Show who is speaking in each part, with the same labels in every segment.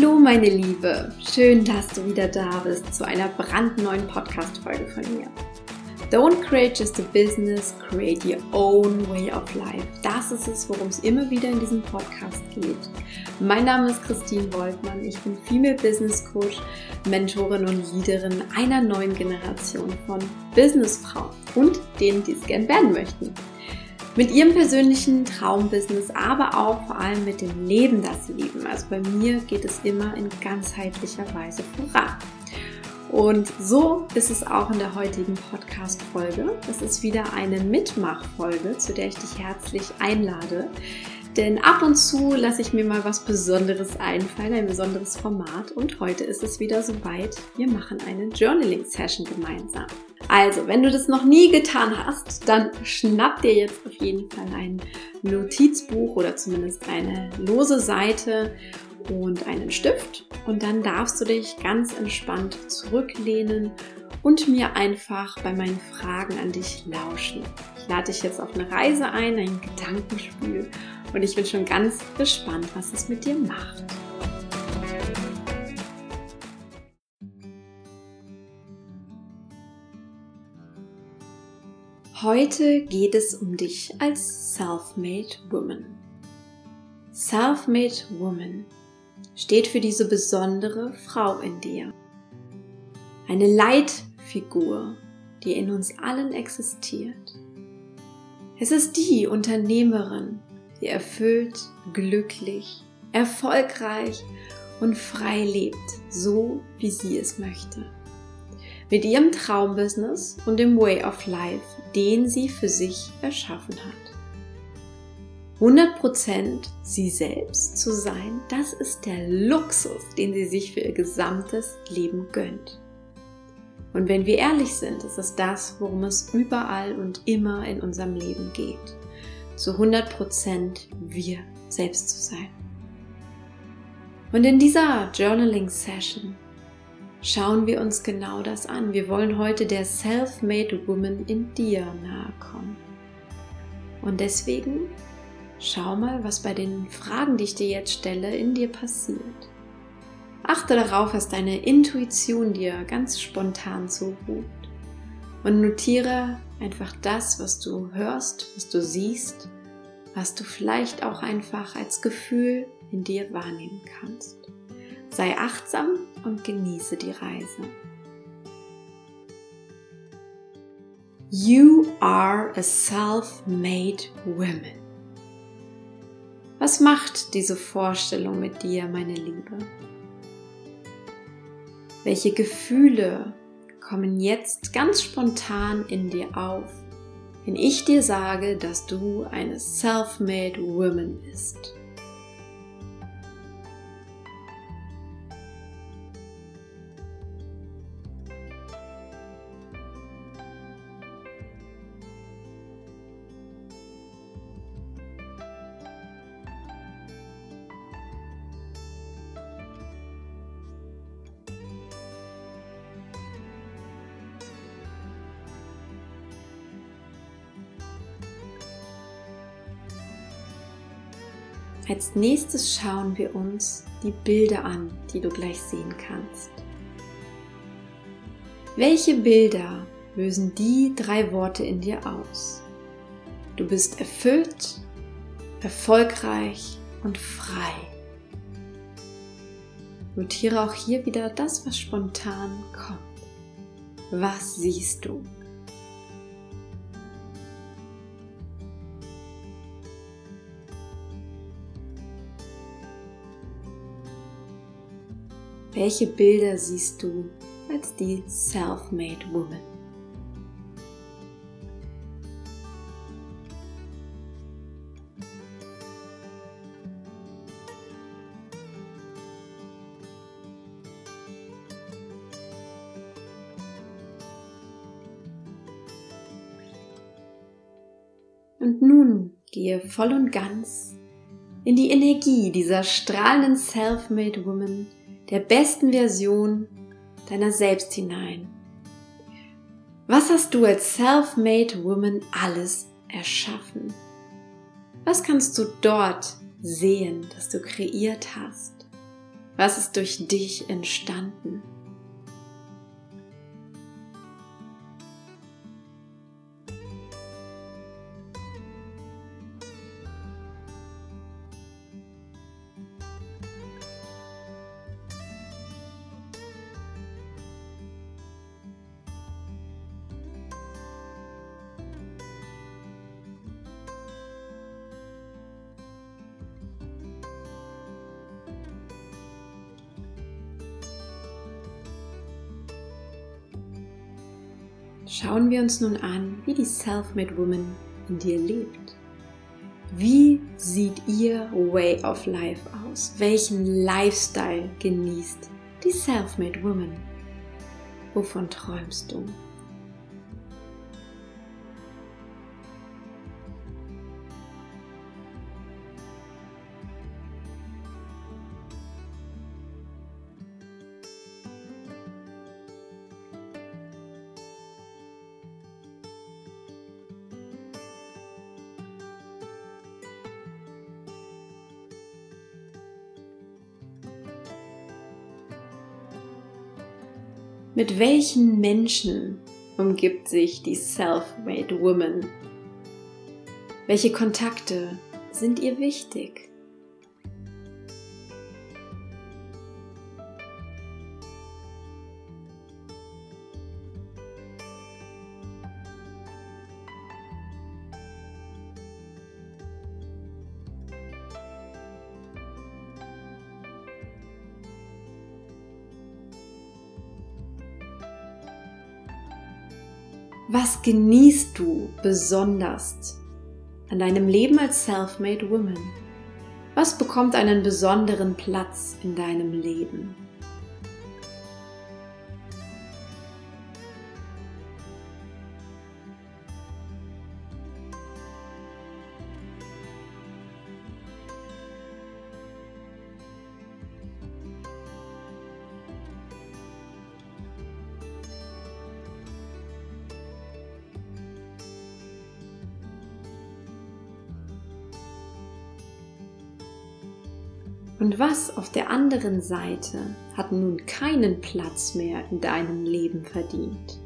Speaker 1: Hallo meine Liebe, schön, dass du wieder da bist zu einer brandneuen Podcast-Folge von mir. Don't create just a business, create your own way of life. Das ist es, worum es immer wieder in diesem Podcast geht. Mein Name ist Christine Woltmann, ich bin Female Business Coach, Mentorin und Leaderin einer neuen Generation von Businessfrauen und denen, die es gern werden möchten mit ihrem persönlichen Traumbusiness, aber auch vor allem mit dem Leben, das sie lieben. Also bei mir geht es immer in ganzheitlicher Weise voran. Und so ist es auch in der heutigen Podcast-Folge. Es ist wieder eine Mitmachfolge, zu der ich dich herzlich einlade. Denn ab und zu lasse ich mir mal was Besonderes einfallen, ein besonderes Format. Und heute ist es wieder soweit. Wir machen eine Journaling-Session gemeinsam. Also, wenn du das noch nie getan hast, dann schnapp dir jetzt auf jeden Fall ein Notizbuch oder zumindest eine lose Seite und einen Stift. Und dann darfst du dich ganz entspannt zurücklehnen und mir einfach bei meinen Fragen an dich lauschen. Ich lade dich jetzt auf eine Reise ein, ein Gedankenspiel und ich bin schon ganz gespannt, was es mit dir macht. Heute geht es um dich als Self-Made Woman. Self-Made Woman steht für diese besondere Frau in dir. Eine Leitfigur, die in uns allen existiert. Es ist die Unternehmerin, die erfüllt, glücklich, erfolgreich und frei lebt, so wie sie es möchte. Mit ihrem Traumbusiness und dem Way of Life, den sie für sich erschaffen hat. 100% sie selbst zu sein, das ist der Luxus, den sie sich für ihr gesamtes Leben gönnt. Und wenn wir ehrlich sind, ist es das, worum es überall und immer in unserem Leben geht zu 100% wir selbst zu sein. Und in dieser Journaling Session schauen wir uns genau das an. Wir wollen heute der Self-Made Woman in dir nahe kommen. Und deswegen schau mal, was bei den Fragen, die ich dir jetzt stelle, in dir passiert. Achte darauf, dass deine Intuition dir ganz spontan zuruft und notiere einfach das, was du hörst, was du siehst, was du vielleicht auch einfach als Gefühl in dir wahrnehmen kannst. Sei achtsam und genieße die Reise. You are a self-made woman. Was macht diese Vorstellung mit dir, meine Liebe? Welche Gefühle kommen jetzt ganz spontan in dir auf, wenn ich dir sage, dass du eine Self-Made Woman bist? Als nächstes schauen wir uns die Bilder an, die du gleich sehen kannst. Welche Bilder lösen die drei Worte in dir aus? Du bist erfüllt, erfolgreich und frei. Notiere auch hier wieder das, was spontan kommt. Was siehst du? Welche Bilder siehst du als die Self-Made Woman? Und nun gehe voll und ganz in die Energie dieser strahlenden Self-Made Woman der besten Version deiner selbst hinein. Was hast du als Self-Made Woman alles erschaffen? Was kannst du dort sehen, das du kreiert hast? Was ist durch dich entstanden? Schauen wir uns nun an, wie die Self-Made Woman in dir lebt. Wie sieht ihr Way of Life aus? Welchen Lifestyle genießt die Self-Made Woman? Wovon träumst du? Mit welchen Menschen umgibt sich die Self-Made Woman? Welche Kontakte sind ihr wichtig? Was genießt du besonders an deinem Leben als Self-Made Woman? Was bekommt einen besonderen Platz in deinem Leben? Und was auf der anderen Seite hat nun keinen Platz mehr in deinem Leben verdient?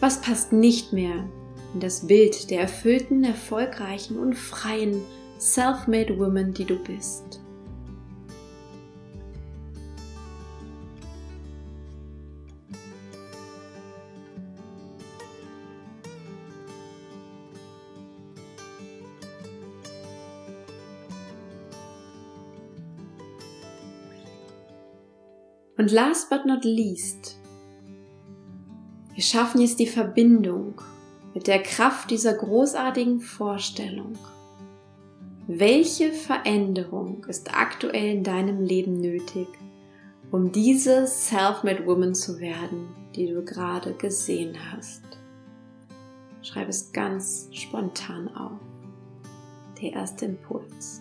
Speaker 1: Was passt nicht mehr in das Bild der erfüllten, erfolgreichen und freien Self-Made Woman, die du bist? Und last but not least, wir schaffen jetzt die Verbindung mit der Kraft dieser großartigen Vorstellung. Welche Veränderung ist aktuell in deinem Leben nötig, um diese Self-Made Woman zu werden, die du gerade gesehen hast? Schreib es ganz spontan auf. Der erste Impuls.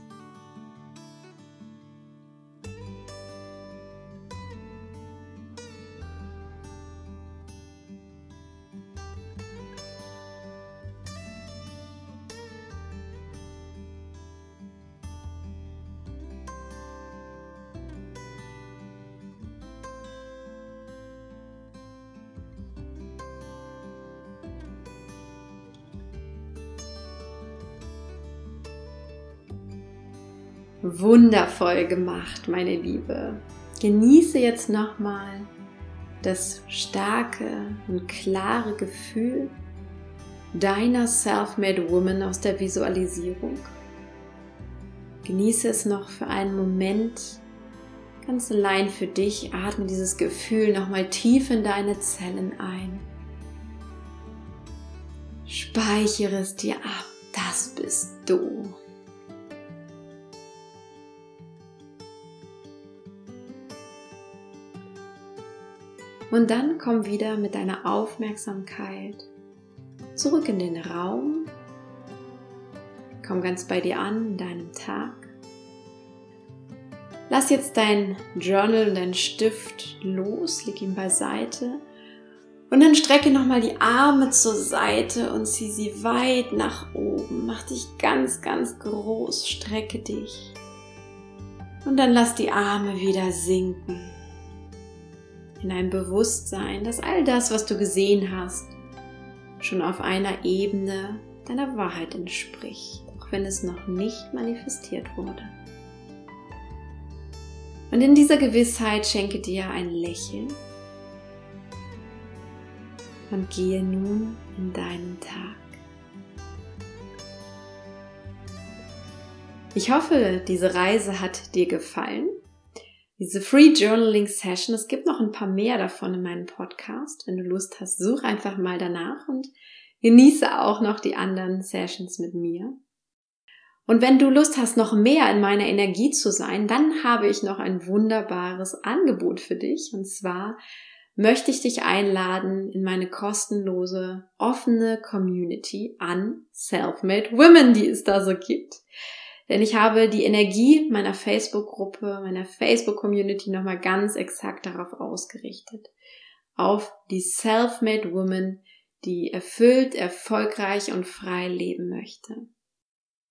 Speaker 1: Wundervoll gemacht, meine Liebe. Genieße jetzt nochmal das starke und klare Gefühl deiner Self-Made Woman aus der Visualisierung. Genieße es noch für einen Moment ganz allein für dich. Atme dieses Gefühl nochmal tief in deine Zellen ein. Speichere es dir ab. Das bist du. Und dann komm wieder mit deiner Aufmerksamkeit zurück in den Raum. Komm ganz bei dir an in deinem Tag. Lass jetzt dein Journal dein Stift los, leg ihn beiseite und dann strecke nochmal die Arme zur Seite und zieh sie weit nach oben. Mach dich ganz, ganz groß, strecke dich. Und dann lass die Arme wieder sinken. In ein Bewusstsein, dass all das, was du gesehen hast, schon auf einer Ebene deiner Wahrheit entspricht, auch wenn es noch nicht manifestiert wurde. Und in dieser Gewissheit schenke dir ein Lächeln und gehe nun in deinen Tag. Ich hoffe, diese Reise hat dir gefallen. Diese Free Journaling Session, es gibt noch ein paar mehr davon in meinem Podcast. Wenn du Lust hast, such einfach mal danach und genieße auch noch die anderen Sessions mit mir. Und wenn du Lust hast, noch mehr in meiner Energie zu sein, dann habe ich noch ein wunderbares Angebot für dich. Und zwar möchte ich dich einladen in meine kostenlose, offene Community an Self-Made Women, die es da so gibt. Denn ich habe die Energie meiner Facebook-Gruppe, meiner Facebook-Community nochmal ganz exakt darauf ausgerichtet. Auf die Self-Made Woman, die erfüllt, erfolgreich und frei leben möchte.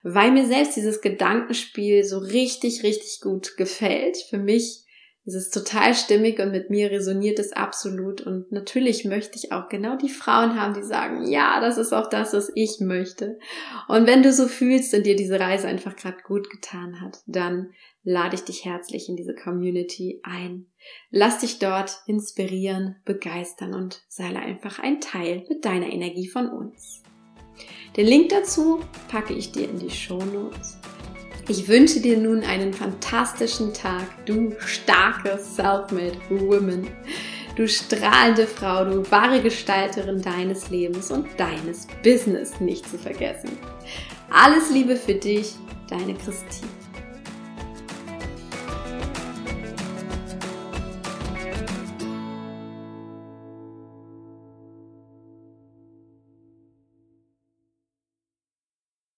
Speaker 1: Weil mir selbst dieses Gedankenspiel so richtig, richtig gut gefällt. Für mich es ist total stimmig und mit mir resoniert es absolut. Und natürlich möchte ich auch genau die Frauen haben, die sagen, ja, das ist auch das, was ich möchte. Und wenn du so fühlst und dir diese Reise einfach gerade gut getan hat, dann lade ich dich herzlich in diese Community ein. Lass dich dort inspirieren, begeistern und sei einfach ein Teil mit deiner Energie von uns. Den Link dazu packe ich dir in die Show Notes. Ich wünsche dir nun einen fantastischen Tag, du starke Selfmade Woman, du strahlende Frau, du wahre Gestalterin deines Lebens und deines Business nicht zu vergessen. Alles Liebe für dich, deine Christine.